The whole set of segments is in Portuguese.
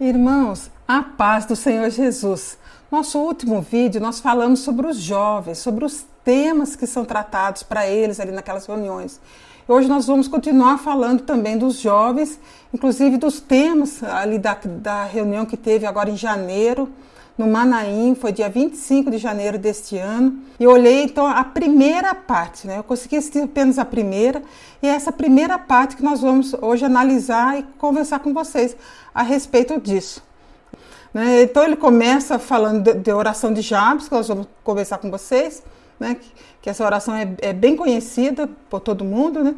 Irmãos, a paz do Senhor Jesus. Nosso último vídeo nós falamos sobre os jovens, sobre os temas que são tratados para eles ali naquelas reuniões. Hoje nós vamos continuar falando também dos jovens, inclusive dos temas ali da, da reunião que teve agora em janeiro, no Manaim, foi dia 25 de janeiro deste ano. E olhei então a primeira parte, né? Eu consegui assistir apenas a primeira, e é essa primeira parte que nós vamos hoje analisar e conversar com vocês a respeito disso. Né? Então ele começa falando de, de, oração de Jabes, que nós vamos conversar com vocês, né? que, que essa oração é, é, bem conhecida por todo mundo. Né?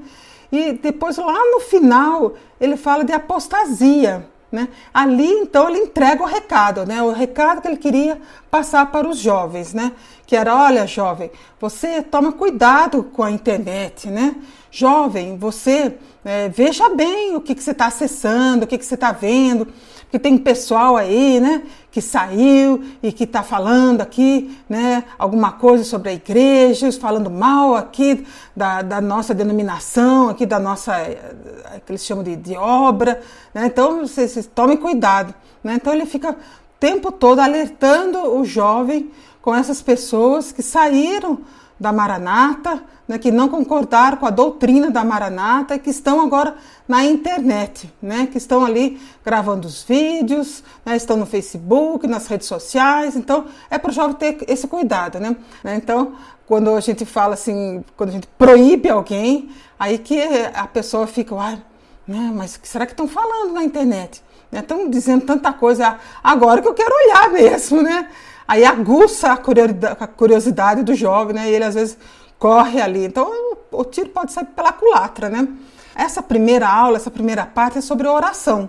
E depois lá no final ele fala de apostasia. Né? Ali então ele entrega o recado, né? o recado que ele queria passar para os jovens, né? que era, olha jovem, você toma cuidado com a internet, né? jovem, você é, veja bem o que, que você está acessando, o que, que você está vendo, porque tem pessoal aí, né, que saiu e que está falando aqui, né, alguma coisa sobre a igreja, falando mal aqui da, da nossa denominação, aqui da nossa, é, que eles chamam de, de obra, né, então vocês tomem cuidado, né, então ele fica o tempo todo alertando o jovem com essas pessoas que saíram da Maranata, né, que não concordaram com a doutrina da Maranata e que estão agora na internet, né, que estão ali gravando os vídeos, né, estão no Facebook, nas redes sociais. Então, é para o jovem ter esse cuidado. Né? Então, quando a gente fala assim, quando a gente proíbe alguém, aí que a pessoa fica, ah, né, mas o que será que estão falando na internet? Estão dizendo tanta coisa, agora que eu quero olhar mesmo, né? Aí aguça a curiosidade do jovem, né? E ele às vezes corre ali. Então o tiro pode sair pela culatra, né? Essa primeira aula, essa primeira parte é sobre oração.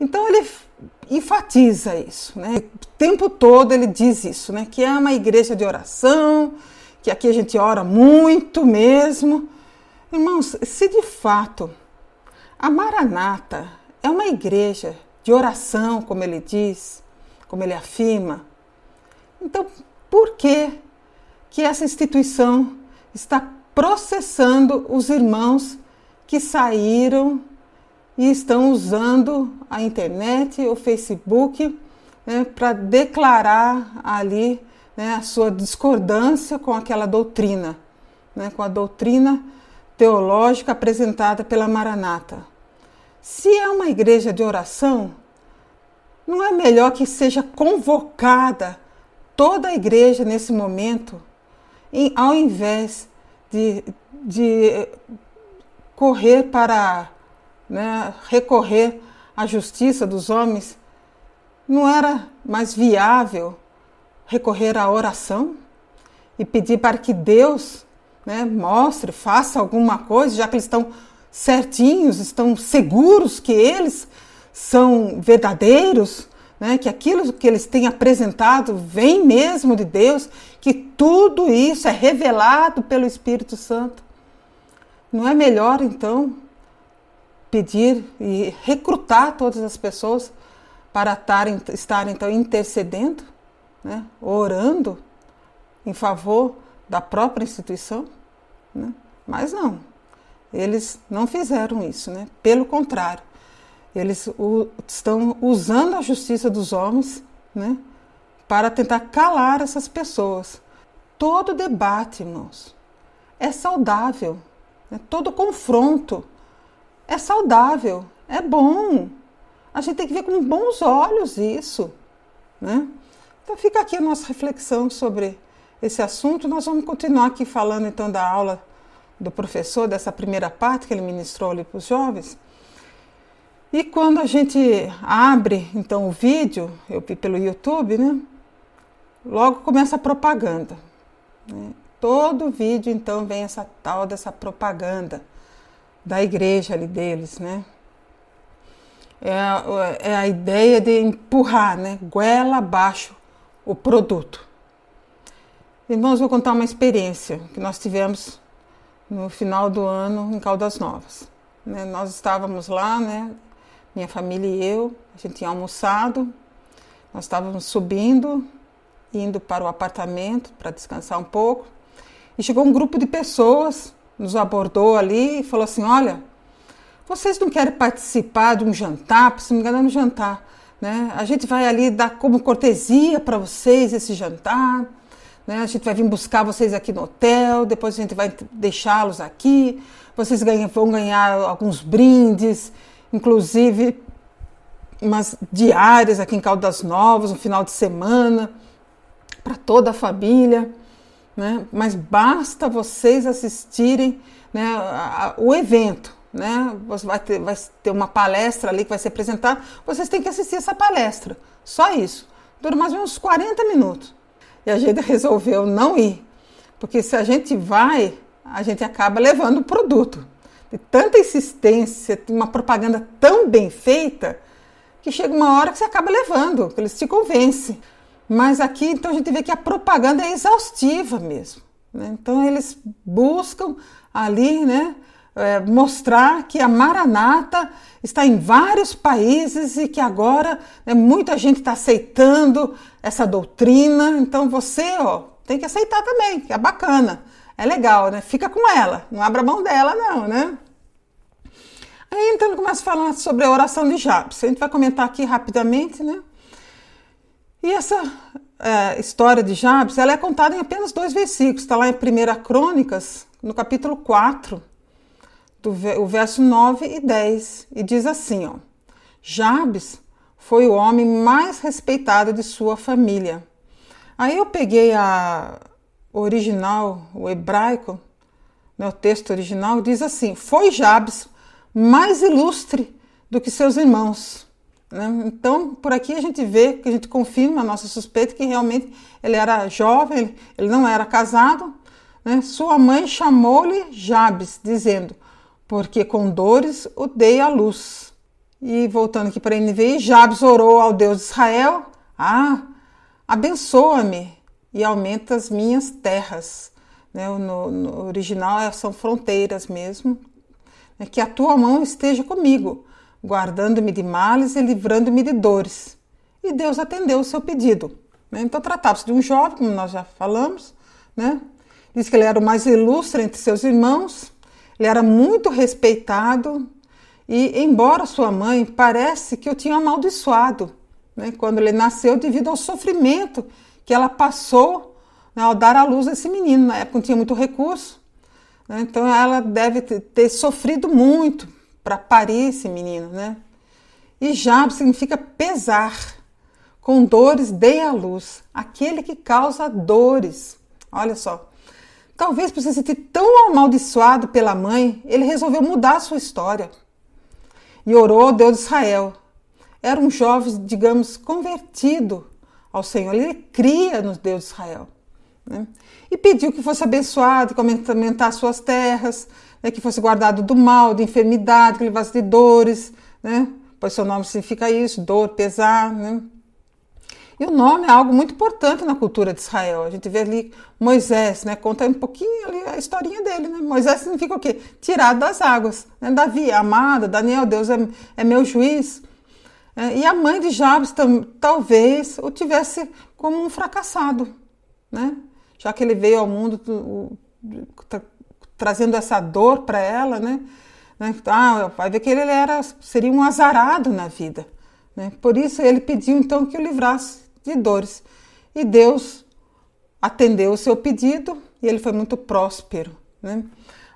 Então ele enfatiza isso, né? O tempo todo ele diz isso, né? Que é uma igreja de oração, que aqui a gente ora muito mesmo. Irmãos, se de fato a Maranata é uma igreja de oração, como ele diz, como ele afirma, então, por que que essa instituição está processando os irmãos que saíram e estão usando a internet, o Facebook, né, para declarar ali né, a sua discordância com aquela doutrina, né, com a doutrina teológica apresentada pela Maranata. Se é uma igreja de oração, não é melhor que seja convocada toda a igreja nesse momento, em, ao invés de, de correr para né, recorrer à justiça dos homens, não era mais viável recorrer à oração e pedir para que Deus né, mostre, faça alguma coisa, já que eles estão certinhos, estão seguros que eles são verdadeiros, né, que aquilo que eles têm apresentado vem mesmo de Deus, que tudo isso é revelado pelo Espírito Santo. Não é melhor então pedir e recrutar todas as pessoas para estarem, estar então intercedendo, né, orando em favor da própria instituição? Né? Mas não, eles não fizeram isso, né? pelo contrário eles o, estão usando a justiça dos homens né, para tentar calar essas pessoas. Todo debate, irmãos, é saudável. Né? Todo confronto é saudável, é bom. A gente tem que ver com bons olhos isso. Né? Então fica aqui a nossa reflexão sobre esse assunto. Nós vamos continuar aqui falando então da aula do professor, dessa primeira parte que ele ministrou ali para os jovens. E quando a gente abre então o vídeo, eu vi pelo YouTube, né? Logo começa a propaganda. Né? Todo vídeo então vem essa tal dessa propaganda da igreja ali deles, né? É a, é a ideia de empurrar, né? Goela abaixo o produto. Irmãos, vou contar uma experiência que nós tivemos no final do ano em Caldas Novas. Né? Nós estávamos lá, né? Minha família e eu, a gente tinha almoçado, nós estávamos subindo, indo para o apartamento para descansar um pouco, e chegou um grupo de pessoas, nos abordou ali e falou assim: Olha, vocês não querem participar de um jantar? Se não me engano, é um jantar Né? A gente vai ali dar como cortesia para vocês esse jantar. Né? A gente vai vir buscar vocês aqui no hotel, depois a gente vai deixá-los aqui. Vocês ganham, vão ganhar alguns brindes, inclusive umas diárias aqui em Caldas Novas, no final de semana, para toda a família. Né? Mas basta vocês assistirem né, a, a, o evento. Né? Você vai ter, vai ter uma palestra ali que vai ser apresentada. Vocês têm que assistir essa palestra. Só isso. Dura mais ou menos 40 minutos. E a gente resolveu não ir. Porque se a gente vai, a gente acaba levando o produto. De tanta insistência, uma propaganda tão bem feita, que chega uma hora que você acaba levando, que eles te convencem. Mas aqui, então, a gente vê que a propaganda é exaustiva mesmo. Né? Então, eles buscam ali, né, é, mostrar que a Maranata está em vários países e que agora né, muita gente está aceitando essa doutrina. Então, você, ó, tem que aceitar também, que é bacana, é legal, né? Fica com ela, não abra mão dela, não, né? Aí então começa a falar sobre a oração de Jabes. A gente vai comentar aqui rapidamente, né? E essa é, história de Jabes, ela é contada em apenas dois versículos. Está lá em 1 Crônicas, no capítulo 4, do, o verso 9 e 10. E diz assim, ó. Jabes foi o homem mais respeitado de sua família. Aí eu peguei a original, o hebraico, né, o texto original, diz assim: Foi Jabes mais ilustre do que seus irmãos. Né? Então, por aqui a gente vê, que a gente confirma a nossa suspeita que realmente ele era jovem, ele, não era casado. Né? Sua mãe chamou-lhe Jabes, dizendo: Porque com dores o dei à luz. E voltando aqui para a NVI, Jabes orou ao Deus de Israel: Ah, abençoa-me e aumenta as minhas terras. Né? No, no original são fronteiras mesmo. Né? Que a tua mão esteja comigo guardando-me de males e livrando-me de dores. E Deus atendeu o seu pedido. Né? Então tratava-se de um jovem, como nós já falamos, né? Diz que ele era o mais ilustre entre seus irmãos, ele era muito respeitado e, embora sua mãe parece que o tinha amaldiçoado, né? quando ele nasceu, devido ao sofrimento que ela passou né, ao dar à luz esse menino. Na época não tinha muito recurso, né? então ela deve ter sofrido muito para parir esse menino, né? E Jab significa pesar. Com dores dei a luz, aquele que causa dores. Olha só. Talvez por se sentir tão amaldiçoado pela mãe, ele resolveu mudar a sua história. E orou ao Deus de Israel. Era um jovem, digamos, convertido ao Senhor. Ele cria no Deus de Israel. Né? E pediu que fosse abençoado, que aumentasse suas terras, né, que fosse guardado do mal, de enfermidade, que levasse de dores, né? pois seu nome significa isso, dor, pesar. Né? E o nome é algo muito importante na cultura de Israel. A gente vê ali Moisés, né? conta um pouquinho ali a historinha dele. Né? Moisés significa o quê? Tirado das águas. Né? Davi, amada, Daniel, Deus é, é meu juiz. É, e a mãe de Jabes talvez o tivesse como um fracassado, né? já que ele veio ao mundo trazendo essa dor para ela, né? né? Ah, vai ver que ele era, seria um azarado na vida. Né? Por isso ele pediu então que o livrasse de dores. E Deus atendeu o seu pedido e ele foi muito próspero. Né?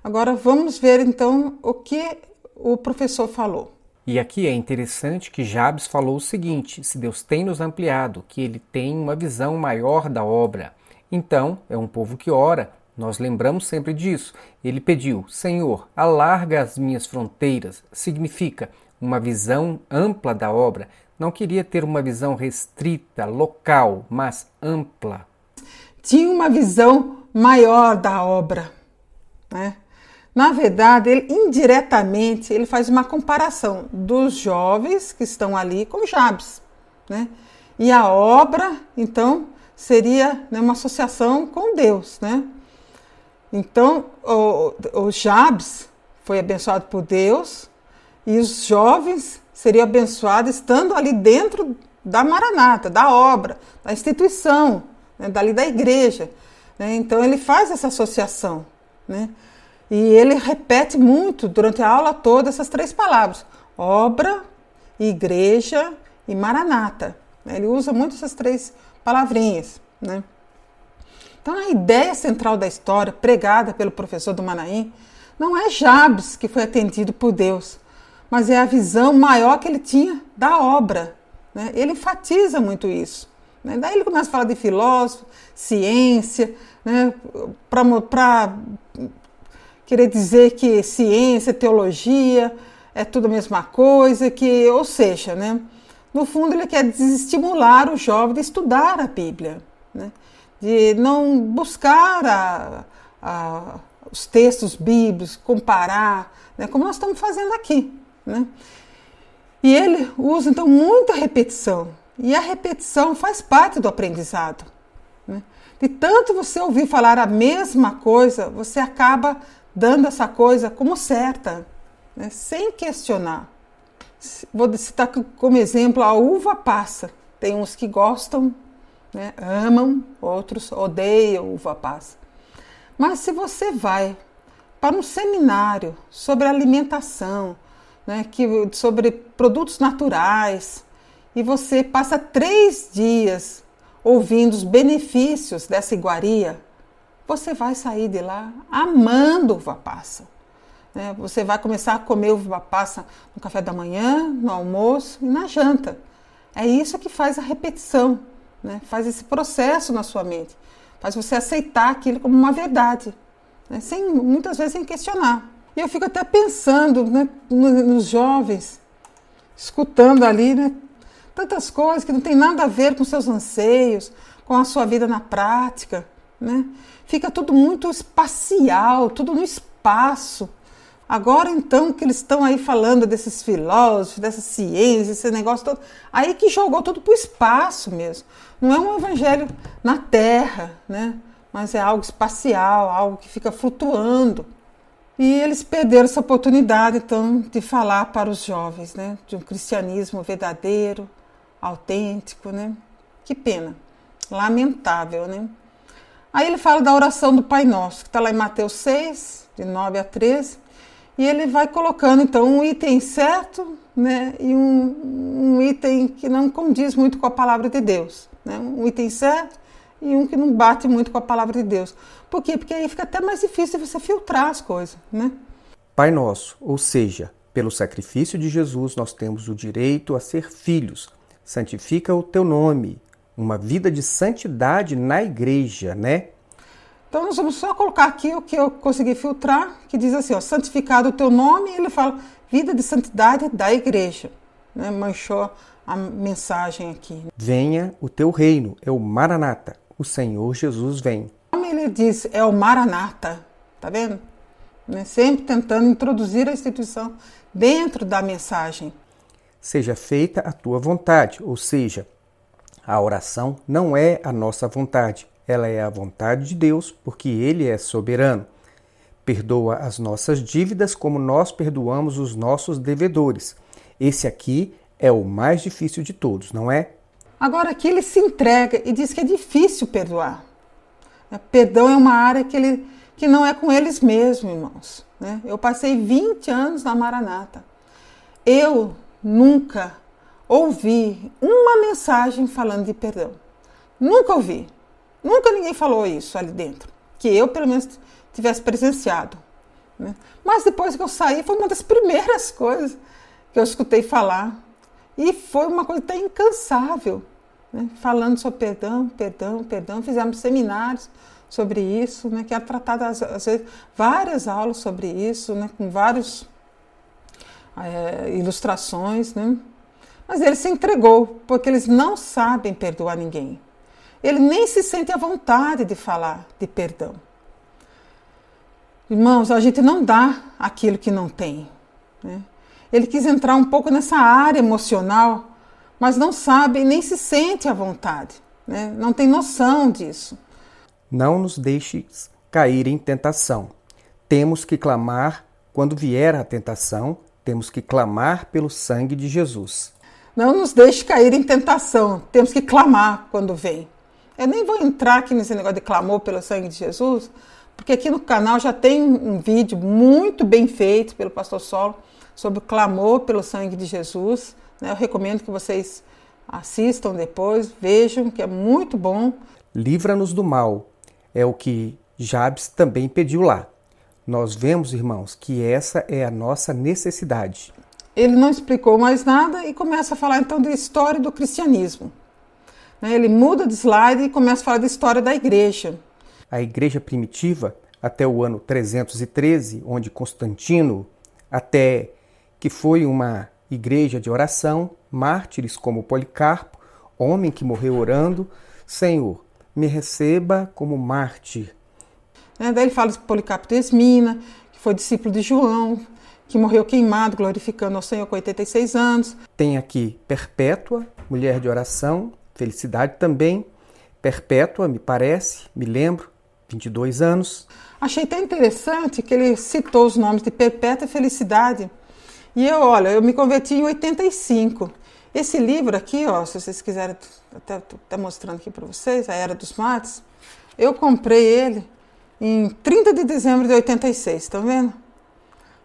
Agora vamos ver então o que o professor falou. E aqui é interessante que Jabes falou o seguinte: se Deus tem nos ampliado, que ele tem uma visão maior da obra. Então, é um povo que ora, nós lembramos sempre disso. Ele pediu: Senhor, alarga as minhas fronteiras. Significa uma visão ampla da obra. Não queria ter uma visão restrita, local, mas ampla. Tinha uma visão maior da obra. Né? Na verdade, ele indiretamente ele faz uma comparação dos jovens que estão ali com Jabes. Né? E a obra, então, seria né, uma associação com Deus. Né? Então, o, o Jabes foi abençoado por Deus e os jovens seriam abençoados estando ali dentro da maranata, da obra, da instituição, né, dali da igreja. Né? Então, ele faz essa associação. Né? E ele repete muito durante a aula toda essas três palavras: obra, igreja e Maranata. Ele usa muito essas três palavrinhas. Né? Então, a ideia central da história, pregada pelo professor do Manaim, não é Jabes que foi atendido por Deus, mas é a visão maior que ele tinha da obra. Né? Ele enfatiza muito isso. Né? Daí ele começa a falar de filósofo, ciência, né? para querer dizer que ciência, teologia é tudo a mesma coisa, que, ou seja, né? no fundo ele quer desestimular o jovem de estudar a Bíblia, né? de não buscar a, a, os textos bíblicos, comparar, né? como nós estamos fazendo aqui. Né? E ele usa então muita repetição, e a repetição faz parte do aprendizado. Né? De tanto você ouvir falar a mesma coisa, você acaba dando essa coisa como certa, né? sem questionar. Vou citar como exemplo a uva passa. Tem uns que gostam, né? amam, outros odeiam uva passa. Mas se você vai para um seminário sobre alimentação, né, que, sobre produtos naturais, e você passa três dias ouvindo os benefícios dessa iguaria, você vai sair de lá amando uva passa. Né? Você vai começar a comer uva passa no café da manhã, no almoço e na janta. É isso que faz a repetição, né? faz esse processo na sua mente, faz você aceitar aquilo como uma verdade, né? sem muitas vezes sem questionar. E eu fico até pensando né, nos jovens, escutando ali, né, tantas coisas que não tem nada a ver com seus anseios, com a sua vida na prática, né? Fica tudo muito espacial, tudo no espaço. Agora então que eles estão aí falando desses filósofos, dessas ciências, esse negócio todo, aí que jogou tudo para o espaço mesmo. Não é um evangelho na Terra, né? Mas é algo espacial, algo que fica flutuando. E eles perderam essa oportunidade, então, de falar para os jovens, né? De um cristianismo verdadeiro, autêntico, né? Que pena. Lamentável, né? Aí ele fala da oração do Pai Nosso, que está lá em Mateus 6, de 9 a 13, e ele vai colocando então um item certo né, e um, um item que não condiz muito com a palavra de Deus. Né? Um item certo e um que não bate muito com a palavra de Deus. Por quê? Porque aí fica até mais difícil você filtrar as coisas. Né? Pai Nosso, ou seja, pelo sacrifício de Jesus, nós temos o direito a ser filhos santifica o teu nome. Uma vida de santidade na igreja, né? Então nós vamos só colocar aqui o que eu consegui filtrar, que diz assim, ó, santificado o teu nome, e ele fala vida de santidade da igreja. Né? Manchou a mensagem aqui. Venha o teu reino, é o Maranata, o Senhor Jesus vem. Como ele diz, é o Maranata, tá vendo? Né? Sempre tentando introduzir a instituição dentro da mensagem seja feita a tua vontade, ou seja, a oração não é a nossa vontade, ela é a vontade de Deus, porque Ele é soberano. Perdoa as nossas dívidas como nós perdoamos os nossos devedores. Esse aqui é o mais difícil de todos, não é? Agora aqui ele se entrega e diz que é difícil perdoar. É, perdão é uma área que, ele, que não é com eles mesmos, irmãos. Né? Eu passei 20 anos na Maranata. Eu nunca ouvi uma mensagem falando de perdão. Nunca ouvi. Nunca ninguém falou isso ali dentro. Que eu, pelo menos, tivesse presenciado. Né? Mas depois que eu saí, foi uma das primeiras coisas que eu escutei falar. E foi uma coisa até incansável. Né? Falando sobre perdão, perdão, perdão. Fizemos seminários sobre isso, né? que é tratado, às vezes, várias aulas sobre isso, né? com vários é, ilustrações, né? Mas ele se entregou, porque eles não sabem perdoar ninguém. Ele nem se sente à vontade de falar de perdão. Irmãos, a gente não dá aquilo que não tem. Né? Ele quis entrar um pouco nessa área emocional, mas não sabe nem se sente à vontade. Né? Não tem noção disso. Não nos deixes cair em tentação. Temos que clamar quando vier a tentação temos que clamar pelo sangue de Jesus. Não nos deixe cair em tentação. Temos que clamar quando vem. Eu nem vou entrar aqui nesse negócio de clamor pelo sangue de Jesus, porque aqui no canal já tem um vídeo muito bem feito pelo pastor Solo sobre o clamor pelo sangue de Jesus, Né? Eu recomendo que vocês assistam depois, vejam, que é muito bom. Livra-nos do mal, é o que Jabes também pediu lá. Nós vemos, irmãos, que essa é a nossa necessidade. Ele não explicou mais nada e começa a falar então da história do cristianismo. Né? Ele muda de slide e começa a falar da história da igreja. A igreja primitiva, até o ano 313, onde Constantino, até que foi uma igreja de oração, mártires como Policarpo, homem que morreu orando, Senhor, me receba como mártir. É, daí ele fala de Policarpo de Esmina, que foi discípulo de João, que morreu queimado, glorificando ao Senhor com 86 anos. Tem aqui Perpétua, mulher de oração, felicidade também. Perpétua, me parece, me lembro, 22 anos. Achei até interessante que ele citou os nomes de Perpétua e Felicidade. E eu, olha, eu me converti em 85. Esse livro aqui, ó, se vocês quiserem, até, até mostrando aqui para vocês, A Era dos Mates, eu comprei ele em 30 de dezembro de 86, estão vendo?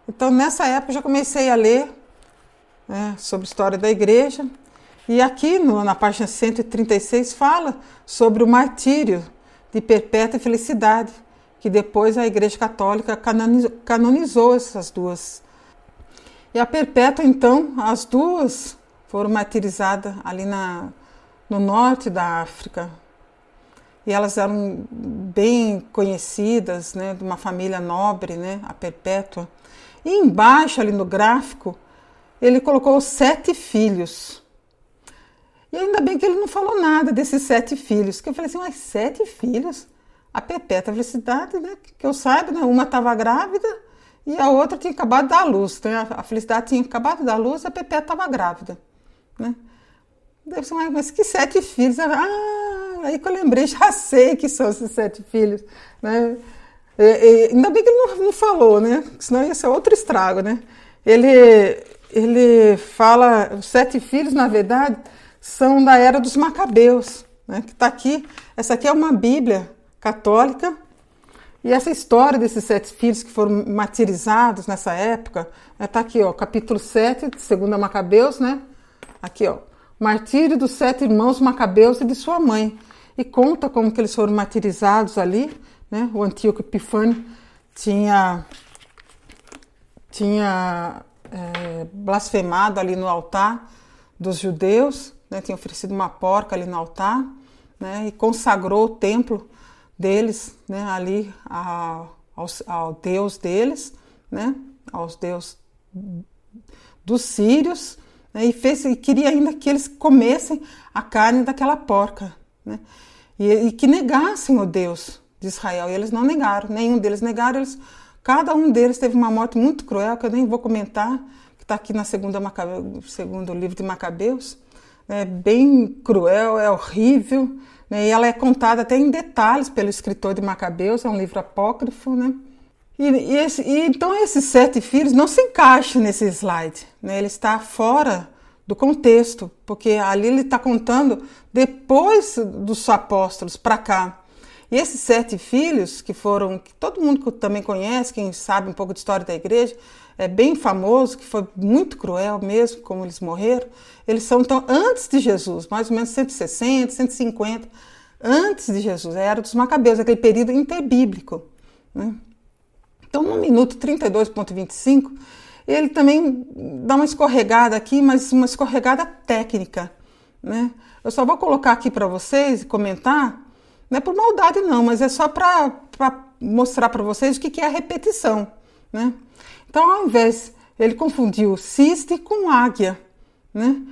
Então, nessa época, eu já comecei a ler né, sobre a história da igreja. E aqui, no, na página 136, fala sobre o martírio de perpétua felicidade, que depois a Igreja Católica canonizou, canonizou essas duas. E a perpétua, então, as duas foram martirizadas ali na, no norte da África. E elas eram bem conhecidas, né, de uma família nobre, né, a Perpétua. E embaixo, ali no gráfico, ele colocou sete filhos. E ainda bem que ele não falou nada desses sete filhos. Que eu falei assim, mas sete filhos? A Perpétua Felicidade, né, que eu saiba, né, uma estava grávida e a outra tinha acabado de dar luz. Né, a Felicidade tinha acabado de dar luz e a Perpétua estava grávida. Né? Deve ser, mas que sete filhos? Ah, aí que eu lembrei, já sei que são esses sete filhos. Né? E, e, ainda bem que ele não, não, falou, né? Senão ia ser outro estrago, né? Ele, ele fala, os sete filhos, na verdade, são da era dos Macabeus, né? Que está aqui. Essa aqui é uma Bíblia católica. E essa história desses sete filhos que foram martirizados nessa época, está né? aqui, ó, capítulo 7, segunda Macabeus, né? Aqui, ó. Martírio dos sete irmãos Macabeus e de sua mãe. E conta como que eles foram martirizados ali, né? O Antíoco Epifânio tinha, tinha é, blasfemado ali no altar dos judeus, né? tinha oferecido uma porca ali no altar, né? E consagrou o templo deles, né? Ali a, ao, ao Deus deles, né? Aos Deus dos sírios, né, e, fez, e queria ainda que eles comessem a carne daquela porca, né, e, e, que negassem o Deus de Israel. E eles não negaram, nenhum deles negaram. Eles, cada um deles teve uma morte muito cruel, que eu nem vou comentar, que está aqui na segunda segundo livro de Macabeus. É bem cruel, é horrível, né, e ela é contada até em detalhes pelo escritor de Macabeus, é um livro apócrifo, né? E, e, esse, e, então esses sete filhos não se encaixam nesse slide, né? ele está fora do contexto, porque ali ele está contando depois dos apóstolos para cá. E esses sete filhos, que foram, que todo mundo também conhece, quem sabe um pouco de história da igreja, é bem famoso, que foi muito cruel mesmo, como eles morreram, eles são então antes de Jesus, mais ou menos 160, 150, antes de Jesus, era dos Macabeus, aquele período interbíblico. Né? Então, no minuto 32,25, ele também dá uma escorregada aqui, mas uma escorregada técnica. Né? Eu só vou colocar aqui para vocês e comentar, não é por maldade não, mas é só para mostrar para vocês o que, que é a repetição. Né? Então, ao invés, ele confundiu ciste com águia. Né?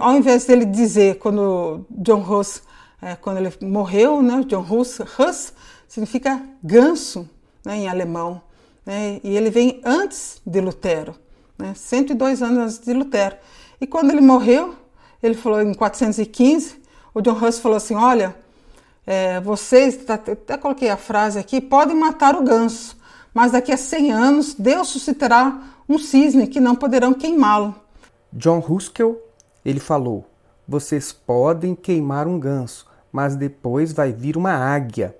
Ao invés dele dizer, quando John Huss, é, quando ele morreu, né? John Huss, Huss significa ganso né, em alemão, né, e ele vem antes de Lutero, né, 102 anos antes de Lutero. E quando ele morreu, ele falou em 415, o John Huss falou assim, olha, é, vocês, até coloquei a frase aqui, podem matar o ganso, mas daqui a 100 anos Deus suscitará um cisne que não poderão queimá-lo. John Ruskell, ele falou, vocês podem queimar um ganso, mas depois vai vir uma águia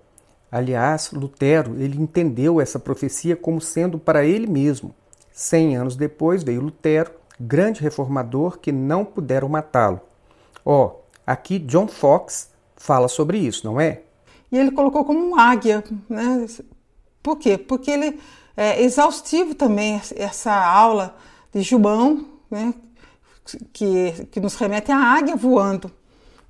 Aliás, Lutero ele entendeu essa profecia como sendo para ele mesmo. Cem anos depois veio Lutero, grande reformador que não puderam matá-lo. Ó, oh, aqui John Fox fala sobre isso, não é? E ele colocou como um águia, né? Por quê? Porque ele é exaustivo também essa aula de João, né? que, que nos remete à águia voando.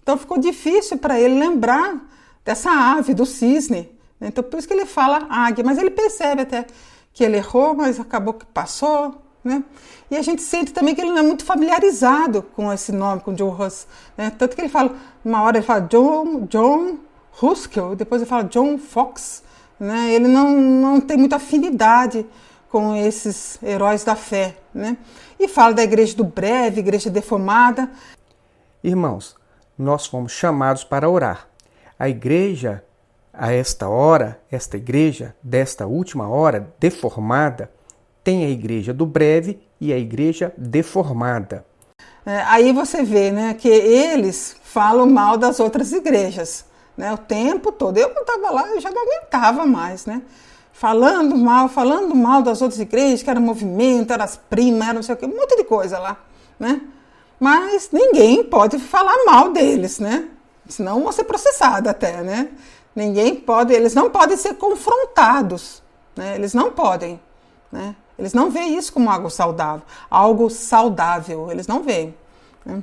Então ficou difícil para ele lembrar dessa ave, do cisne. Né? Então por isso que ele fala águia, mas ele percebe até que ele errou, mas acabou que passou. Né? E a gente sente também que ele não é muito familiarizado com esse nome, com John Russ. Né? Tanto que ele fala, uma hora ele fala John, John Huskell, depois ele fala John Fox. Né? Ele não, não tem muita afinidade com esses heróis da fé. Né? E fala da igreja do breve, igreja deformada. Irmãos, nós fomos chamados para orar. A igreja, a esta hora, esta igreja, desta última hora, deformada, tem a igreja do breve e a igreja deformada. É, aí você vê né, que eles falam mal das outras igrejas né, o tempo todo. Eu, quando estava lá, eu já não aguentava mais, né? Falando mal, falando mal das outras igrejas, que era movimento, era as primas, era não sei o quê, um monte de coisa lá, né? Mas ninguém pode falar mal deles, né? Senão vão ser processados até, né? Ninguém pode, eles não podem ser confrontados, né? Eles não podem, né? Eles não veem isso como algo saudável, algo saudável, eles não veem. Né?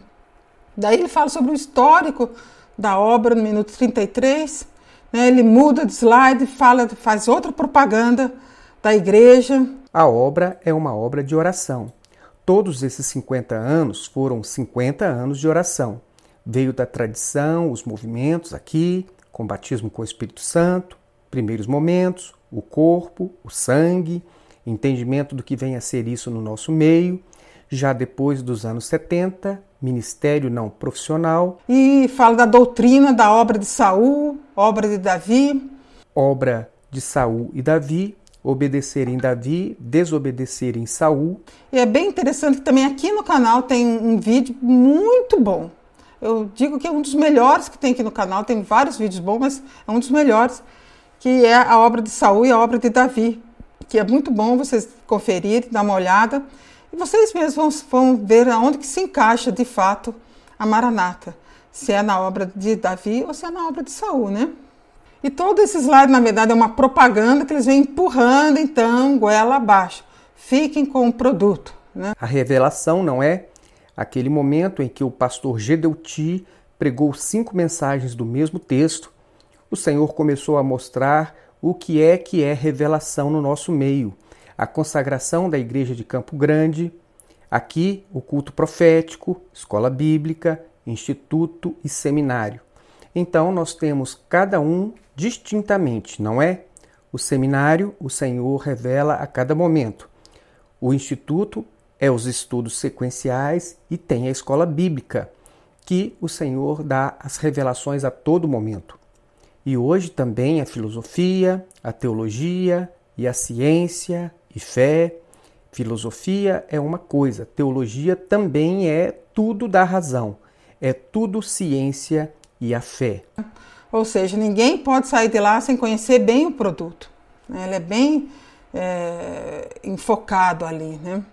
Daí ele fala sobre o histórico da obra no minuto 33. Né? Ele muda de slide, fala, faz outra propaganda da igreja. A obra é uma obra de oração. Todos esses 50 anos foram 50 anos de oração. Veio da tradição, os movimentos aqui, com batismo com o Espírito Santo, primeiros momentos, o corpo, o sangue, entendimento do que vem a ser isso no nosso meio. Já depois dos anos 70, ministério não profissional. E fala da doutrina da obra de Saul, obra de Davi. Obra de Saul e Davi, obedecerem Davi, desobedecerem Saul. E é bem interessante que também aqui no canal tem um vídeo muito bom. Eu digo que é um dos melhores que tem aqui no canal, tem vários vídeos bons, mas é um dos melhores, que é a obra de Saul e a obra de Davi, que é muito bom vocês conferirem, dar uma olhada. E vocês mesmos vão, vão ver aonde que se encaixa de fato a Maranata. Se é na obra de Davi ou se é na obra de Saul, né? E todo esse slide, na verdade, é uma propaganda que eles vêm empurrando, então, goela abaixo. Fiquem com o produto. Né? A revelação não é aquele momento em que o pastor Gedeuti pregou cinco mensagens do mesmo texto. O Senhor começou a mostrar o que é que é revelação no nosso meio a consagração da Igreja de Campo Grande, aqui o culto profético, escola bíblica, instituto e seminário. Então nós temos cada um distintamente, não é? O seminário, o Senhor revela a cada momento. O instituto é os estudos sequenciais e tem a escola bíblica, que o Senhor dá as revelações a todo momento. E hoje também a filosofia, a teologia e a ciência e fé. Filosofia é uma coisa, teologia também é tudo da razão, é tudo ciência e a fé. Ou seja, ninguém pode sair de lá sem conhecer bem o produto. Né? Ele é bem é, enfocado ali. Né?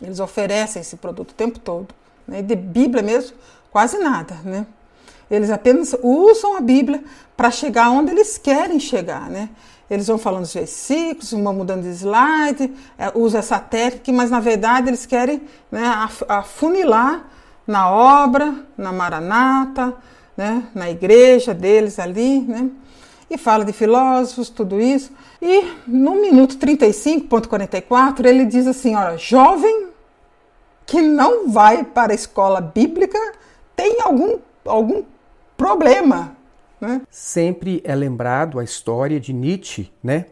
Eles oferecem esse produto o tempo todo. Né? De Bíblia mesmo, quase nada. Né? Eles apenas usam a Bíblia para chegar onde eles querem chegar. Né? Eles vão falando os versículos, vão mudando de slide, é, usa essa técnica, mas na verdade eles querem né, afunilar na obra, na maranata, né, na igreja deles ali, né? E fala de filósofos, tudo isso. E no minuto 35.44 ele diz assim, olha, jovem que não vai para a escola bíblica tem algum, algum problema, né? Sempre é lembrado a história de Nietzsche, né?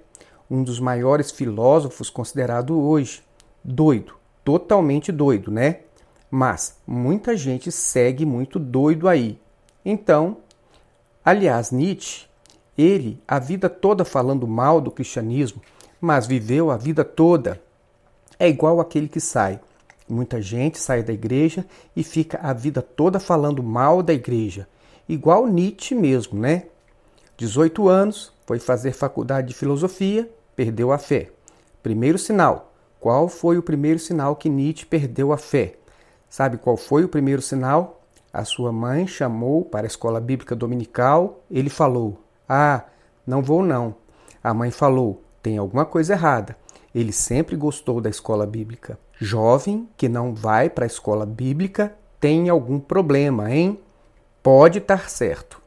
um dos maiores filósofos considerado hoje. Doido, totalmente doido, né? Mas muita gente segue muito doido aí. Então, aliás, Nietzsche, ele a vida toda falando mal do cristianismo, mas viveu a vida toda. É igual aquele que sai. Muita gente sai da igreja e fica a vida toda falando mal da igreja igual Nietzsche mesmo, né? 18 anos, foi fazer faculdade de filosofia, perdeu a fé. Primeiro sinal, qual foi o primeiro sinal que Nietzsche perdeu a fé? Sabe qual foi o primeiro sinal? A sua mãe chamou para a escola bíblica dominical, ele falou: Ah, não vou não. A mãe falou: Tem alguma coisa errada. Ele sempre gostou da escola bíblica. Jovem que não vai para a escola bíblica tem algum problema, hein? Pode estar certo.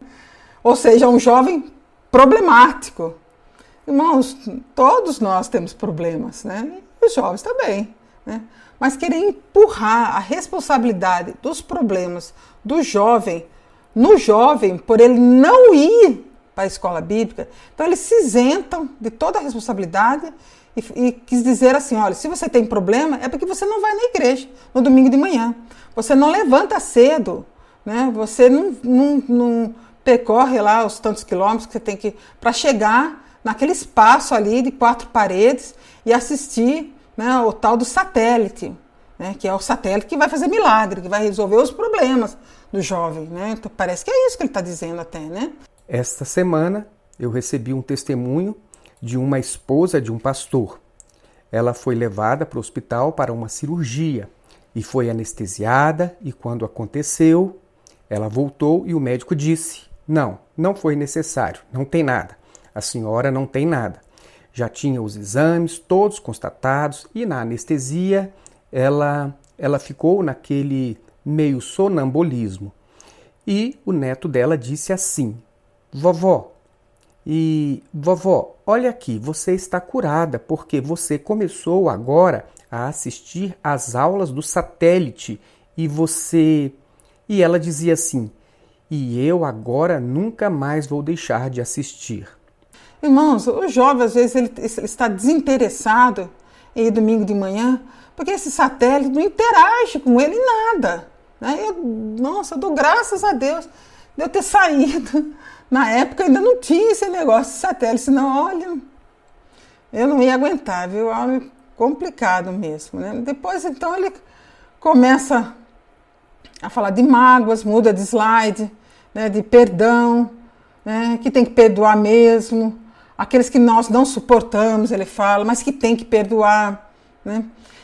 Ou seja, um jovem problemático. Irmãos, todos nós temos problemas, né? Os jovens também, né? mas querer empurrar a responsabilidade dos problemas do jovem no jovem por ele não ir para a escola bíblica, então eles se isentam de toda a responsabilidade e, e, quis dizer assim: olha, se você tem problema, é porque você não vai na igreja no domingo de manhã, você não levanta cedo, né? você não, não, não percorre lá os tantos quilômetros que você tem que para chegar naquele espaço ali de quatro paredes e assistir né, o tal do satélite, né, que é o satélite que vai fazer milagre, que vai resolver os problemas do jovem. Né? Então, parece que é isso que ele está dizendo até. Né? Esta semana eu recebi um testemunho de uma esposa de um pastor. Ela foi levada para o hospital para uma cirurgia e foi anestesiada, e quando aconteceu, ela voltou e o médico disse: Não, não foi necessário, não tem nada. A senhora não tem nada já tinha os exames todos constatados e na anestesia ela, ela ficou naquele meio sonambulismo. E o neto dela disse assim: Vovó, e vovó, olha aqui, você está curada porque você começou agora a assistir às aulas do satélite e você. E ela dizia assim: E eu agora nunca mais vou deixar de assistir. Irmãos, o jovem às vezes ele, está desinteressado em domingo de manhã, porque esse satélite não interage com ele nada. Né? Eu, nossa, eu dou graças a Deus de eu ter saído. Na época ainda não tinha esse negócio de satélite, senão, olha, eu não ia aguentar, viu? Algo complicado mesmo. Né? Depois, então, ele começa a falar de mágoas, muda de slide, né? de perdão, né? que tem que perdoar mesmo aqueles que nós não suportamos, ele fala, mas que tem que perdoar, né?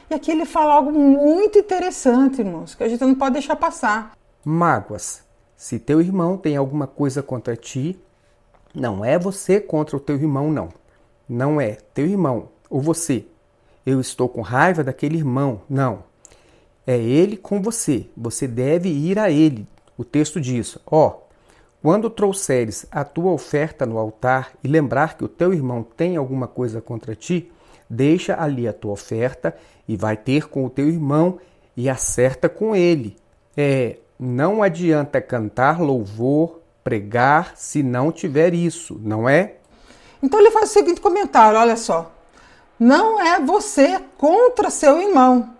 E aqui ele fala algo muito interessante, irmãos, que a gente não pode deixar passar. Mágoas. Se teu irmão tem alguma coisa contra ti, não é você contra o teu irmão, não. Não é teu irmão ou você. Eu estou com raiva daquele irmão. Não. É ele com você. Você deve ir a ele. O texto diz: ó, oh, quando trouxeres a tua oferta no altar e lembrar que o teu irmão tem alguma coisa contra ti, deixa ali a tua oferta e vai ter com o teu irmão e acerta com ele. É, não adianta cantar louvor, pregar, se não tiver isso, não é? Então ele faz o seguinte comentário, olha só. Não é você contra seu irmão,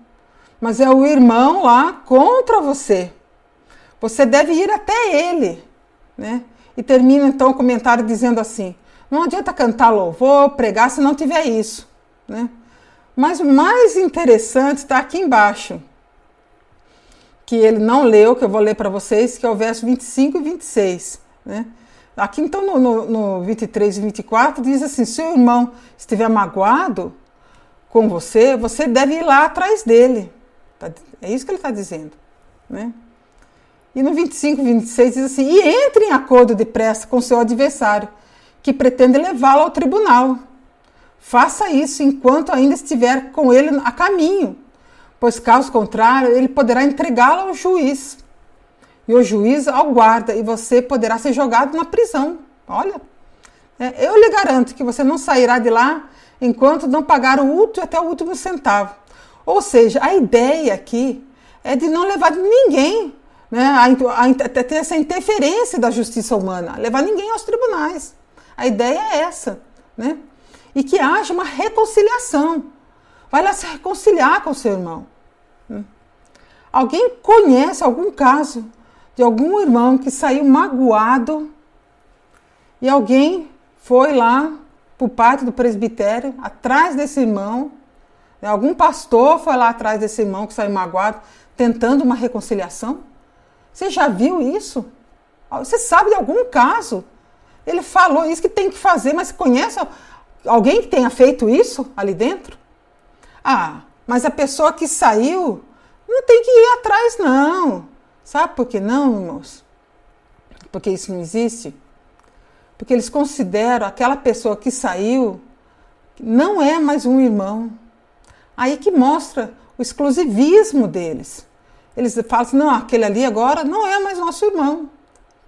mas é o irmão lá contra você. Você deve ir até ele né? E termina então o comentário dizendo assim: não adianta cantar louvor, pregar se não tiver isso. Né? Mas o mais interessante está aqui embaixo, que ele não leu, que eu vou ler para vocês, que é o verso 25 e 26. Né? Aqui então no, no, no 23 e 24 diz assim: se o irmão estiver magoado com você, você deve ir lá atrás dele. Tá, é isso que ele está dizendo. Né? E no 25 e 26 diz assim: e entre em acordo depressa com seu adversário, que pretende levá-lo ao tribunal. Faça isso enquanto ainda estiver com ele a caminho, pois caso contrário, ele poderá entregá-lo ao juiz. E o juiz ao guarda, e você poderá ser jogado na prisão. Olha, é, eu lhe garanto que você não sairá de lá enquanto não pagar o último até o último centavo. Ou seja, a ideia aqui é de não levar ninguém né, a, a, ter essa interferência da justiça humana, levar ninguém aos tribunais. A ideia é essa, né? E que haja uma reconciliação. Vai lá se reconciliar com o seu irmão. Né? Alguém conhece algum caso de algum irmão que saiu magoado e alguém foi lá para o pátio do presbitério, atrás desse irmão? Algum pastor foi lá atrás desse irmão que saiu magoado, tentando uma reconciliação? Você já viu isso? Você sabe de algum caso? Ele falou isso que tem que fazer, mas conhece alguém que tenha feito isso ali dentro? Ah, mas a pessoa que saiu não tem que ir atrás, não. Sabe por que não, irmãos? Porque isso não existe. Porque eles consideram aquela pessoa que saiu não é mais um irmão. Aí que mostra o exclusivismo deles. Eles falam assim: não, aquele ali agora não é mais nosso irmão,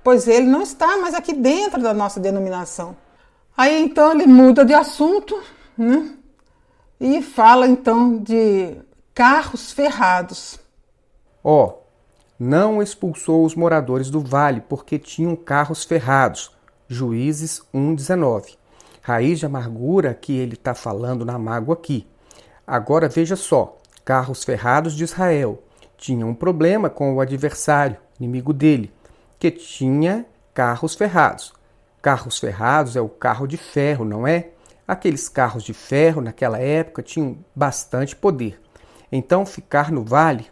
pois ele não está mais aqui dentro da nossa denominação. Aí então ele muda de assunto né? e fala então de carros ferrados. Ó, oh, não expulsou os moradores do vale porque tinham carros ferrados. Juízes 1,19. Raiz de amargura que ele está falando na mágoa aqui. Agora veja só: carros ferrados de Israel tinham um problema com o adversário, inimigo dele, que tinha carros ferrados. Carros ferrados é o carro de ferro, não é? Aqueles carros de ferro naquela época tinham bastante poder. Então, ficar no vale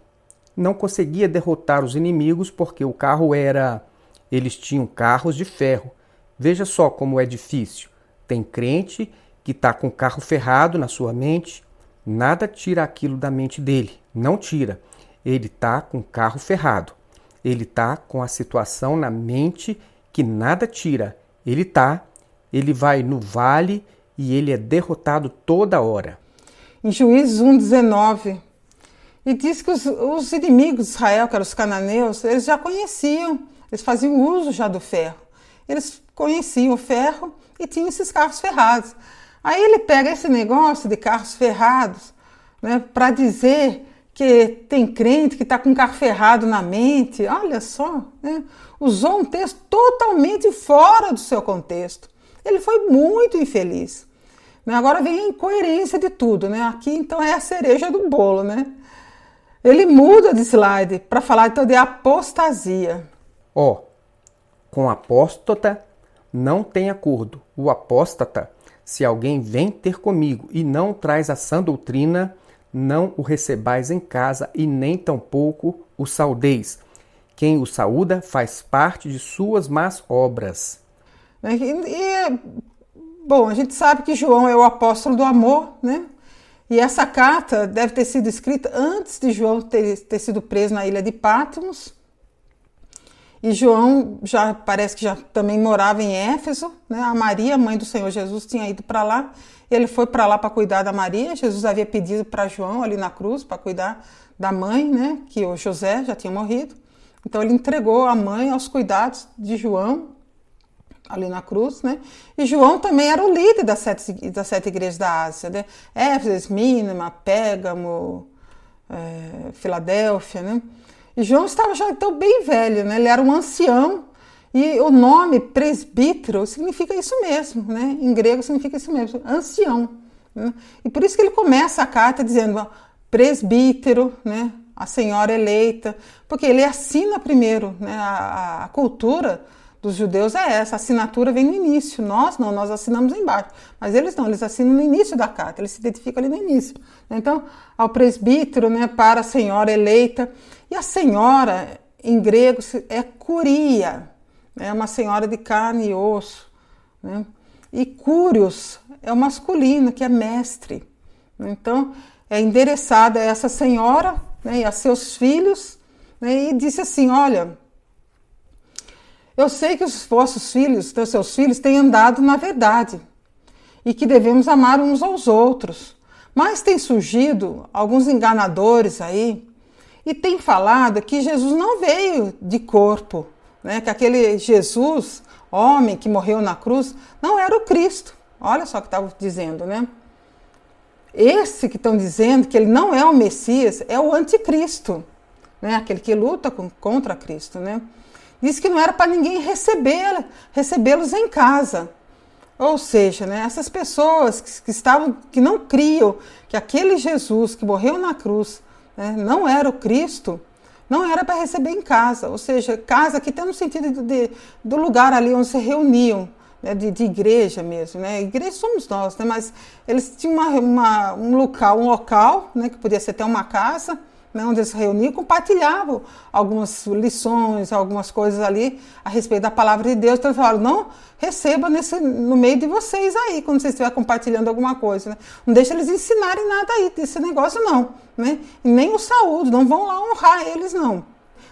não conseguia derrotar os inimigos porque o carro era. Eles tinham carros de ferro. Veja só como é difícil. Tem crente que está com carro ferrado na sua mente, nada tira aquilo da mente dele, não tira. Ele está com carro ferrado. Ele está com a situação na mente que nada tira. Ele tá, ele vai no vale e ele é derrotado toda hora. Em Juízes 1,19, e diz que os, os, inimigos de Israel, que eram os cananeus, eles já conheciam, eles faziam uso já do ferro. Eles conheciam o ferro e tinham esses carros ferrados. Aí ele pega esse negócio de carros ferrados né, para dizer que tem crente que está com carro ferrado na mente. Olha só, né? usou um texto totalmente fora do seu contexto. Ele foi muito infeliz. Né? Agora vem a incoerência de tudo. Né? Aqui então é a cereja do bolo. Né? Ele muda de slide para falar então de apostasia. Ó, oh, com apóstata não tem acordo. O apóstata, se alguém vem ter comigo e não traz a sã doutrina, não o recebais em casa e nem tampouco o saudeis quem o saúda faz parte de suas más obras. Né, e, bom, a gente sabe que João é o apóstolo do amor, né? E essa carta deve ter sido escrita antes de João ter, ter sido preso na ilha de Patmos. E João já parece que já também morava em Éfeso, né? A Maria, mãe do Senhor Jesus, tinha ido para lá. Ele foi para lá para cuidar da Maria. Jesus havia pedido para João ali na cruz para cuidar da mãe, né? Que o José já tinha morrido. Então ele entregou a mãe aos cuidados de João, ali na cruz, né? E João também era o líder das sete, das sete igrejas da Ásia, né? Éfeso, Mínima, Pégamo, é, Filadélfia, né? E João estava já então bem velho, né? Ele era um ancião e o nome presbítero significa isso mesmo, né? Em grego significa isso mesmo, ancião. Né? E por isso que ele começa a carta dizendo presbítero, né? a senhora eleita, porque ele assina primeiro, né? A, a, cultura dos judeus é essa, a assinatura vem no início. Nós não, nós assinamos embaixo, mas eles não, eles assinam no início da carta, eles se identificam ali no início. Então, ao presbítero, né, para a senhora eleita, e a senhora em grego é curia, é né, uma senhora de carne e osso, né? E curios é o masculino, que é mestre. Então, é endereçada essa senhora né, e a seus filhos, né, e disse assim: Olha, eu sei que os vossos filhos, os seus filhos, têm andado na verdade e que devemos amar uns aos outros. Mas tem surgido alguns enganadores aí e tem falado que Jesus não veio de corpo, né? que aquele Jesus, homem que morreu na cruz, não era o Cristo. Olha só o que estava dizendo, né? Esse que estão dizendo que ele não é o Messias é o anticristo, né? aquele que luta com, contra Cristo. Né? Diz que não era para ninguém receber, recebê-los em casa. Ou seja, né, essas pessoas que, que, estavam, que não criam que aquele Jesus que morreu na cruz né, não era o Cristo, não era para receber em casa. Ou seja, casa aqui tem no sentido de, de, do lugar ali onde se reuniam né, de, de, igreja mesmo, né? Igreja somos nós, né? Mas eles tinham uma, uma, um local, um local, né? Que podia ser até uma casa, né, onde eles se reuniam e compartilhavam algumas lições, algumas coisas ali a respeito da palavra de Deus. Então eles falaram, não receba nesse, no meio de vocês aí, quando vocês estiverem compartilhando alguma coisa. Né? Não deixa eles ensinarem nada aí desse negócio, não. Né? Nem o saúde, não vão lá honrar eles, não.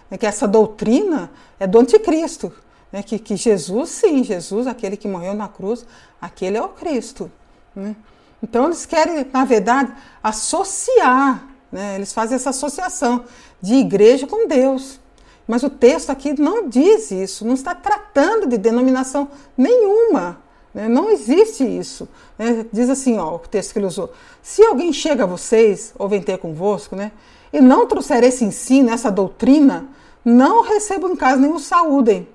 É que essa doutrina é do anticristo. Né? Que, que Jesus, sim, Jesus, aquele que morreu na cruz, aquele é o Cristo. Né? Então eles querem, na verdade, associar né? Eles fazem essa associação de igreja com Deus. Mas o texto aqui não diz isso, não está tratando de denominação nenhuma. Né? Não existe isso. Né? Diz assim, ó, o texto que ele usou: se alguém chega a vocês, ou vem ter convosco, né, e não trouxer esse ensino, essa doutrina, não recebam em casa nem o saúdem,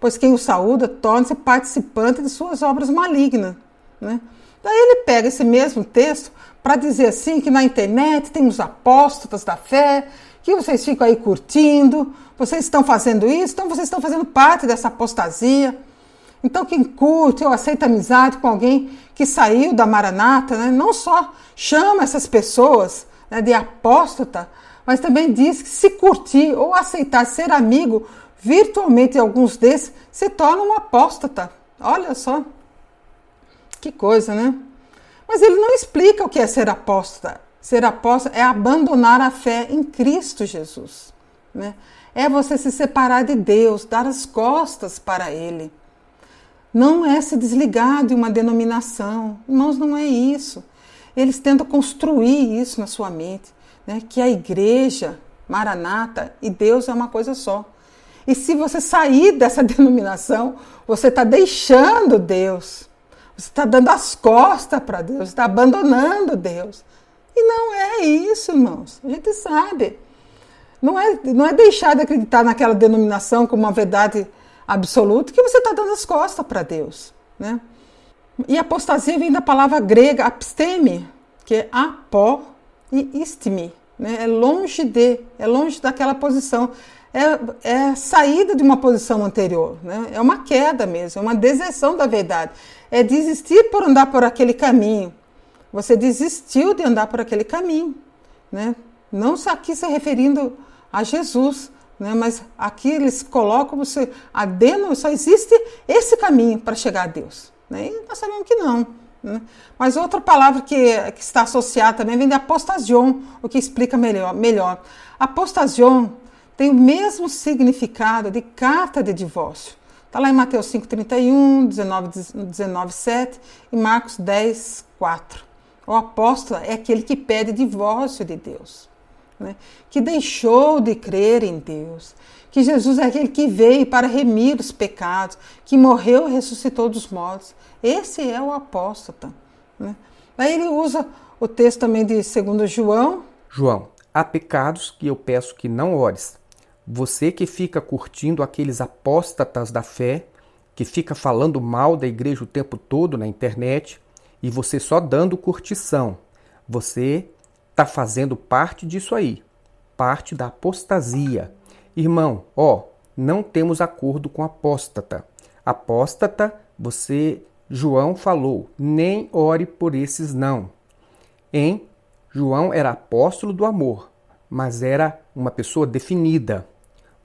pois quem o saúda torna-se participante de suas obras malignas. Né? Daí ele pega esse mesmo texto para dizer assim que na internet tem os apóstolos da fé, que vocês ficam aí curtindo, vocês estão fazendo isso, então vocês estão fazendo parte dessa apostasia. Então quem curte ou aceita amizade com alguém que saiu da Maranata, né, não só chama essas pessoas né, de apóstata, mas também diz que se curtir ou aceitar ser amigo virtualmente alguns desses, se torna um apóstata. Olha só. Que coisa, né? Mas ele não explica o que é ser apóstata. Ser apóstata é abandonar a fé em Cristo Jesus. Né? É você se separar de Deus, dar as costas para Ele. Não é se desligar de uma denominação. Irmãos, não é isso. Eles tentam construir isso na sua mente, né? que a igreja, Maranata e Deus é uma coisa só. E se você sair dessa denominação, você está deixando Deus. Você está dando as costas para Deus, está abandonando Deus. E não é isso, irmãos. A gente sabe. Não é, não é deixar de acreditar naquela denominação como uma verdade absoluta que você está dando as costas para Deus. Né? E apostasia vem da palavra grega apsteme, que é apó e istme. Né? É longe de, é longe daquela posição. É, é saída de uma posição anterior. Né? É uma queda mesmo, é uma deserção da verdade é desistir por andar por aquele caminho. Você desistiu de andar por aquele caminho, né? Não só aqui se referindo a Jesus, né? Mas aqui eles colocam você a só existe esse caminho para chegar a Deus, né? E nós sabemos que não. Né? Mas outra palavra que, que está associada também vem de apostasion, o que explica melhor. melhor. Apostasion tem o mesmo significado de carta de divórcio. Está lá em Mateus 5,31, 19, 19, 7 e Marcos 10, 4. O apóstolo é aquele que pede divórcio de Deus, né? que deixou de crer em Deus, que Jesus é aquele que veio para remir os pecados, que morreu e ressuscitou dos mortos. Esse é o apóstolo. Né? Aí ele usa o texto também de 2 João. João, há pecados que eu peço que não ores você que fica curtindo aqueles apóstatas da fé, que fica falando mal da igreja o tempo todo na internet e você só dando curtição, você está fazendo parte disso aí, parte da apostasia. Irmão, ó, não temos acordo com apóstata. Apóstata, você, João falou, nem ore por esses não. Em João era apóstolo do amor, mas era uma pessoa definida.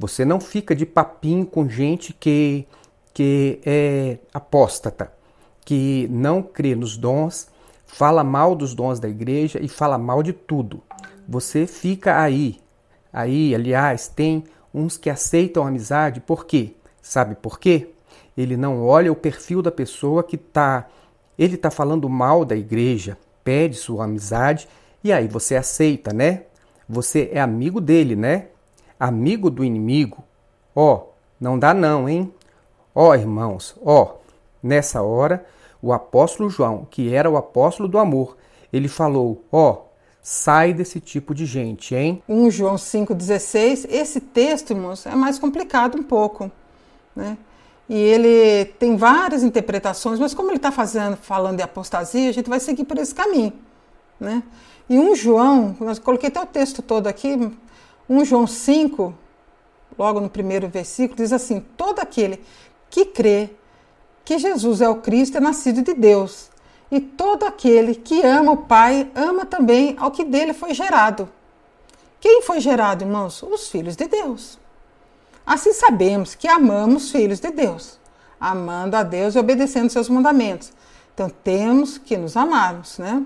Você não fica de papinho com gente que, que é apóstata, que não crê nos dons, fala mal dos dons da igreja e fala mal de tudo. Você fica aí. Aí, aliás, tem uns que aceitam a amizade, por quê? Sabe por quê? Ele não olha o perfil da pessoa que está. Ele está falando mal da igreja, pede sua amizade e aí você aceita, né? Você é amigo dele, né? Amigo do inimigo, ó, não dá não, hein? Ó, irmãos, ó, nessa hora, o apóstolo João, que era o apóstolo do amor, ele falou, ó, sai desse tipo de gente, hein? 1 João 5,16, esse texto, irmãos, é mais complicado um pouco, né? E ele tem várias interpretações, mas como ele está falando de apostasia, a gente vai seguir por esse caminho, né? E 1 João, eu coloquei até o texto todo aqui, 1 João 5, logo no primeiro versículo, diz assim: Todo aquele que crê que Jesus é o Cristo é nascido de Deus, e todo aquele que ama o Pai ama também ao que dele foi gerado. Quem foi gerado, irmãos? Os filhos de Deus. Assim sabemos que amamos filhos de Deus, amando a Deus e obedecendo seus mandamentos. Então temos que nos amarmos, né?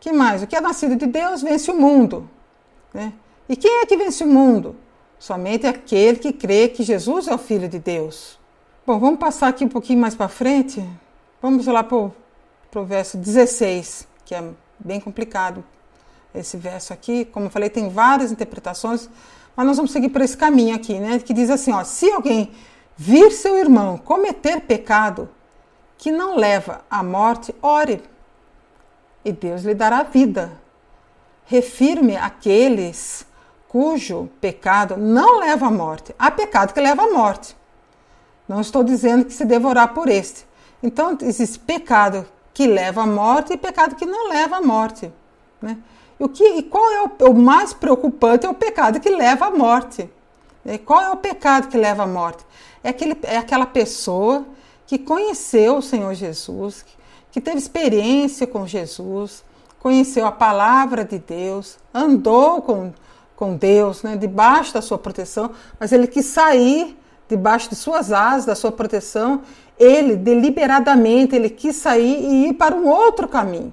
Que mais? O que é nascido de Deus vence o mundo. Né? E quem é que vence o mundo? Somente aquele que crê que Jesus é o Filho de Deus. Bom, vamos passar aqui um pouquinho mais para frente. Vamos lá para o verso 16, que é bem complicado esse verso aqui. Como eu falei, tem várias interpretações, mas nós vamos seguir por esse caminho aqui, né? Que diz assim: ó, se alguém vir seu irmão cometer pecado que não leva à morte, ore, e Deus lhe dará vida. Refirme aqueles cujo pecado não leva à morte. Há pecado que leva à morte. Não estou dizendo que se devorar por este. Então, existe pecado que leva à morte e pecado que não leva à morte. Né? E, o que, e qual é o, o, mais preocupante? É o pecado que leva à morte. E qual é o pecado que leva à morte? É, aquele, é aquela pessoa que conheceu o Senhor Jesus, que teve experiência com Jesus, conheceu a palavra de Deus, andou com com Deus, né, debaixo da sua proteção, mas ele quis sair debaixo de suas asas, da sua proteção, ele deliberadamente ele quis sair e ir para um outro caminho.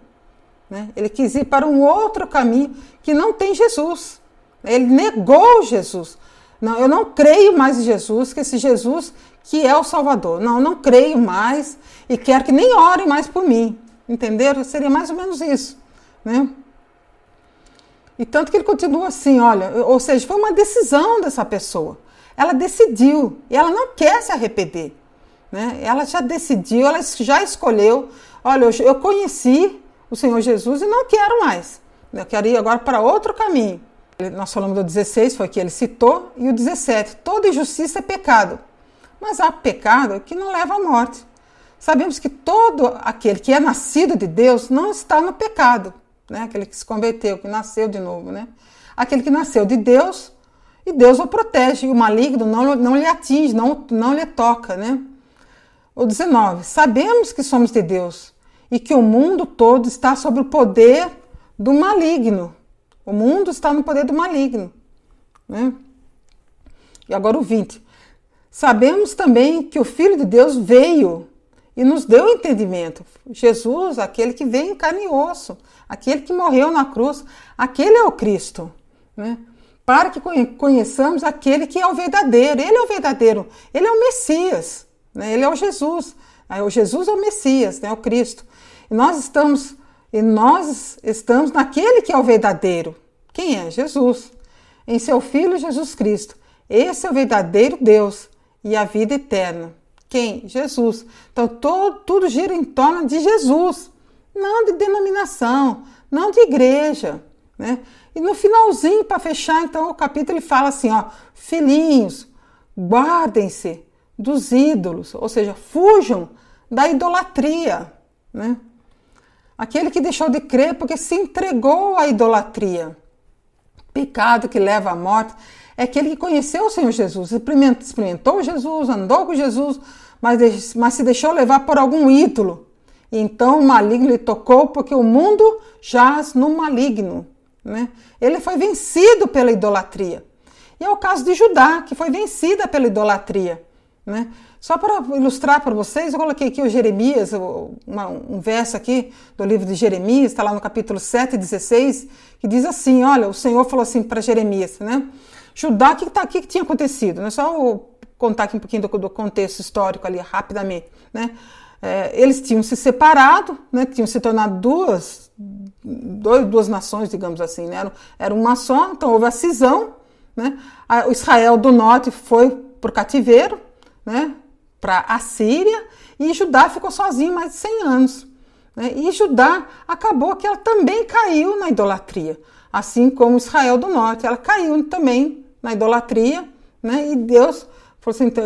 Né? Ele quis ir para um outro caminho que não tem Jesus. Ele negou Jesus. Não, eu não creio mais em Jesus, que esse Jesus que é o Salvador. Não, não creio mais e quero que nem ore mais por mim. Entenderam? Seria mais ou menos isso. Né? E tanto que ele continua assim, olha, ou seja, foi uma decisão dessa pessoa. Ela decidiu e ela não quer se arrepender. Né? Ela já decidiu, ela já escolheu. Olha, eu, conheci o Senhor Jesus e não quero mais. Eu quero ir agora para outro caminho. Nós falamos do 16, foi que ele citou, e o 17. Toda injustiça é pecado, mas há pecado que não leva à morte. Sabemos que todo aquele que é nascido de Deus não está no pecado né? Aquele que se converteu, que nasceu de novo, né? Aquele que nasceu de Deus e Deus o protege, e o maligno não, não lhe atinge, não, não lhe toca, né? O 19. Sabemos que somos de Deus e que o mundo todo está sob o poder do maligno. O mundo está no poder do maligno, né? E agora o 20. Sabemos também que o Filho de Deus veio e nos deu entendimento. Jesus, aquele que veio em carne e osso, aquele que morreu na cruz, aquele é o Cristo, né? Para que conheçamos aquele que é o verdadeiro, ele é o verdadeiro, ele é o Messias, né? ele é o Jesus. O Jesus é o Messias, né? o Cristo. E nós estamos e nós estamos naquele que é o verdadeiro. Quem é? Jesus. Em seu filho Jesus Cristo. Esse é o verdadeiro Deus e a vida eterna. Quem? Jesus. Então todo, tudo gira em torno de Jesus, não de denominação, não de igreja. Né? E no finalzinho, para fechar, então, o capítulo ele fala assim: ó, filhinhos, guardem-se dos ídolos, ou seja, fujam da idolatria. Né? Aquele que deixou de crer porque se entregou à idolatria. Pecado que leva à morte é aquele que conheceu o Senhor Jesus, experimentou Jesus, andou com Jesus, mas, mas se deixou levar por algum ídolo. Então o maligno lhe tocou porque o mundo jaz no maligno. Né? Ele foi vencido pela idolatria. E é o caso de Judá, que foi vencida pela idolatria. Né? Só para ilustrar para vocês, eu coloquei aqui o Jeremias, uma, um verso aqui do livro de Jeremias, está lá no capítulo 7, 16, que diz assim: Olha, o Senhor falou assim para Jeremias, né? Judá, o que, tá, que, que tinha acontecido? Né? Só contar aqui um pouquinho do, do contexto histórico ali, rapidamente. Né? É, eles tinham se separado, né? tinham se tornado duas, dois, duas nações, digamos assim, né? era, era uma só, então houve a cisão. Né? o Israel do norte foi para o cativeiro, né? para a Síria, e Judá ficou sozinho mais de 100 anos. Né? E Judá acabou que ela também caiu na idolatria, assim como Israel do norte, ela caiu também na idolatria, né? E Deus assim, então,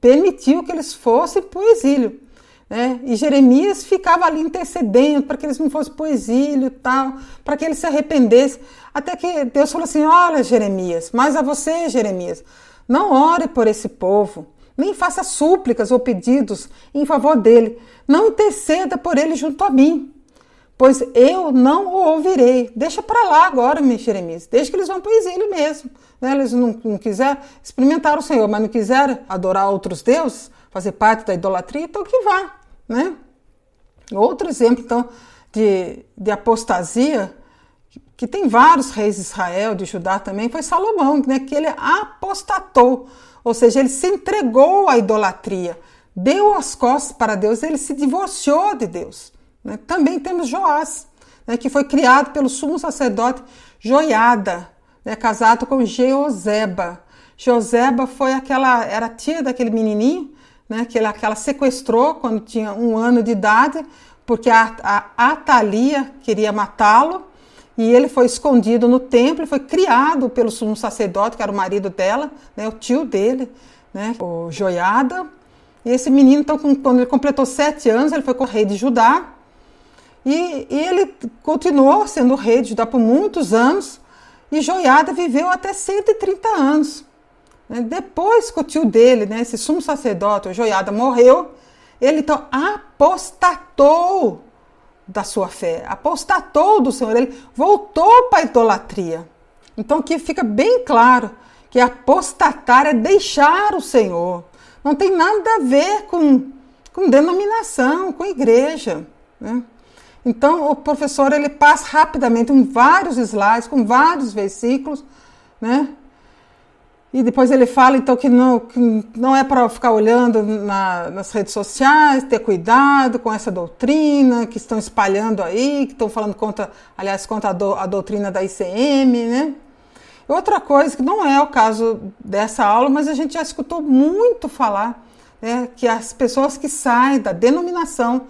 permitiu que eles fossem para o exílio. Né? E Jeremias ficava ali intercedendo para que eles não fossem para o exílio tal, para que eles se arrependessem. Até que Deus falou assim: Olha, Jeremias, mas a você, Jeremias, não ore por esse povo, nem faça súplicas ou pedidos em favor dele, não interceda por ele junto a mim, pois eu não o ouvirei. Deixa para lá agora, meu Jeremias. Deixa que eles vão para o exílio mesmo. Né? Eles não, não quiseram experimentar o Senhor, mas não quiseram adorar outros deuses, fazer parte da idolatria, então que vá. Né? Outro exemplo, então, de, de apostasia, que tem vários reis de Israel, de Judá também, foi Salomão, né, que ele apostatou, ou seja, ele se entregou à idolatria, deu as costas para Deus, ele se divorciou de Deus. Né? Também temos Joás, né, que foi criado pelo sumo sacerdote Joiada, né, casado com Jeozeba. Joseba foi aquela, era tia daquele menininho, né, que, ela, que ela sequestrou quando tinha um ano de idade, porque a, a Atalia queria matá-lo, e ele foi escondido no templo, foi criado pelo sumo sacerdote, que era o marido dela, né, o tio dele, né, o Joiada. E esse menino, então, quando ele completou sete anos, ele foi com o rei de Judá. E, e ele continuou sendo rei de Judá por muitos anos. E Joiada viveu até 130 anos. Né. Depois que o tio dele, né, esse sumo sacerdote, o Joiada, morreu, ele então apostatou da sua fé, apostatou do Senhor, ele voltou para a idolatria. Então aqui fica bem claro que apostatar é deixar o Senhor. Não tem nada a ver com, com denominação, com igreja. Né? Então o professor ele passa rapidamente em vários slides, com vários versículos, né? E depois ele fala então que não, que não é para ficar olhando na, nas redes sociais, ter cuidado com essa doutrina que estão espalhando aí, que estão falando contra, aliás, contra a, do, a doutrina da ICM, né? Outra coisa que não é o caso dessa aula, mas a gente já escutou muito falar, né, que as pessoas que saem da denominação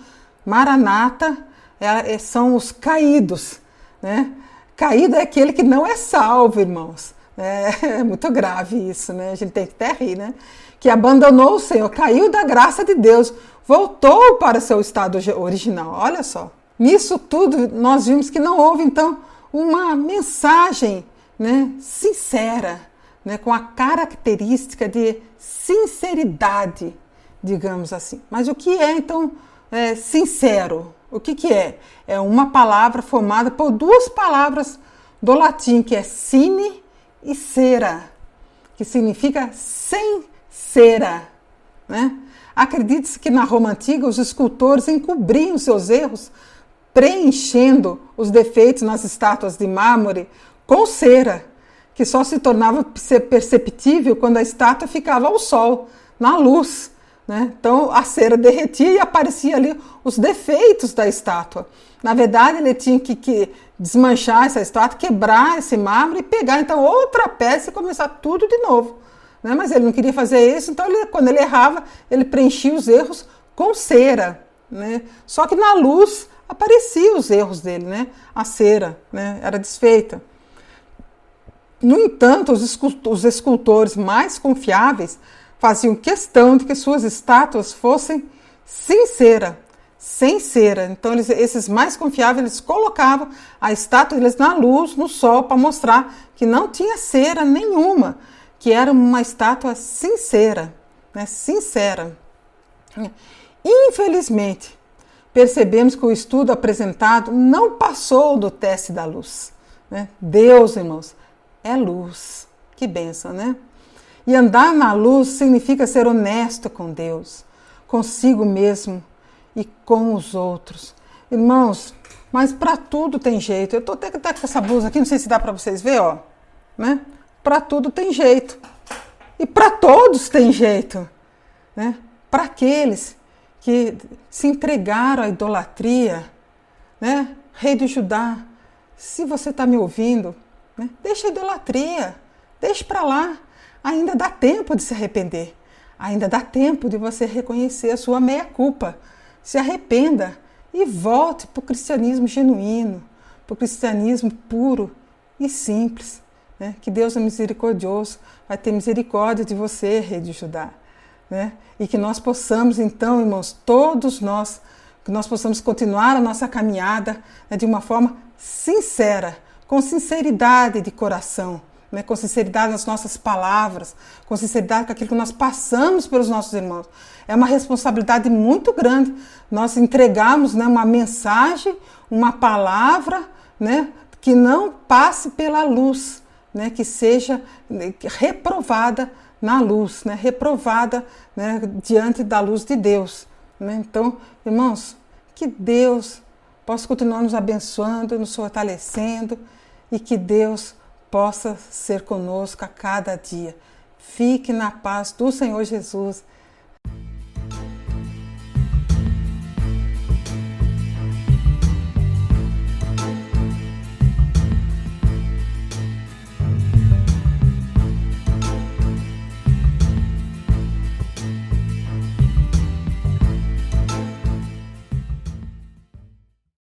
Maranata é, é, são os caídos, né? Caído é aquele que não é salvo, irmãos. É, é, muito grave isso, né? A gente tem que até rir, né? Que abandonou o Senhor, caiu da graça de Deus, voltou para seu estado original. Olha só. Nisso tudo, nós vimos que não houve, então, uma mensagem né, sincera, né, com a característica de sinceridade, digamos assim. Mas o que é, então, é, sincero? O que, que é? É uma palavra formada por duas palavras do latim, que é sine e cera, que significa sem cera. Né? Acredite-se que na Roma antiga os escultores encobriam seus erros, preenchendo os defeitos nas estátuas de mármore com cera, que só se tornava perceptível quando a estátua ficava ao sol, na luz. Né? Então a cera derretia e aparecia ali os defeitos da estátua. Na verdade, ele tinha que, que desmanchar essa estátua, quebrar esse mármore e pegar então outra peça e começar tudo de novo. Né? Mas ele não queria fazer isso, então ele, quando ele errava, ele preenchia os erros com cera. Né? Só que na luz apareciam os erros dele, né? a cera né? era desfeita. No entanto, os escultores mais confiáveis faziam questão de que suas estátuas fossem sinceras, sem cera. Então, eles, esses mais confiáveis, eles colocavam a estátua deles na luz, no sol, para mostrar que não tinha cera nenhuma, que era uma estátua sincera, né? sincera. Infelizmente, percebemos que o estudo apresentado não passou do teste da luz. Né? Deus, irmãos, é luz. Que benção, né? E andar na luz significa ser honesto com Deus, consigo mesmo e com os outros. Irmãos, mas para tudo tem jeito. Eu estou até com essa blusa aqui, não sei se dá para vocês ver, ó, né? Para tudo tem jeito. E para todos tem jeito, né? Para aqueles que se entregaram à idolatria, né? Rei de Judá, se você está me ouvindo, né? deixa a idolatria, deixa para lá. Ainda dá tempo de se arrepender. Ainda dá tempo de você reconhecer a sua meia-culpa se arrependa e volte para o cristianismo genuíno, para o cristianismo puro e simples. Né? Que Deus é misericordioso, vai ter misericórdia de você, Rei de Judá. Né? E que nós possamos, então, irmãos, todos nós, que nós possamos continuar a nossa caminhada né, de uma forma sincera, com sinceridade de coração, né, com sinceridade nas nossas palavras, com sinceridade com aquilo que nós passamos pelos nossos irmãos. É uma responsabilidade muito grande nós entregarmos né, uma mensagem, uma palavra né, que não passe pela luz, né, que seja reprovada na luz, né, reprovada né, diante da luz de Deus. Né? Então, irmãos, que Deus possa continuar nos abençoando, nos fortalecendo e que Deus possa ser conosco a cada dia. Fique na paz do Senhor Jesus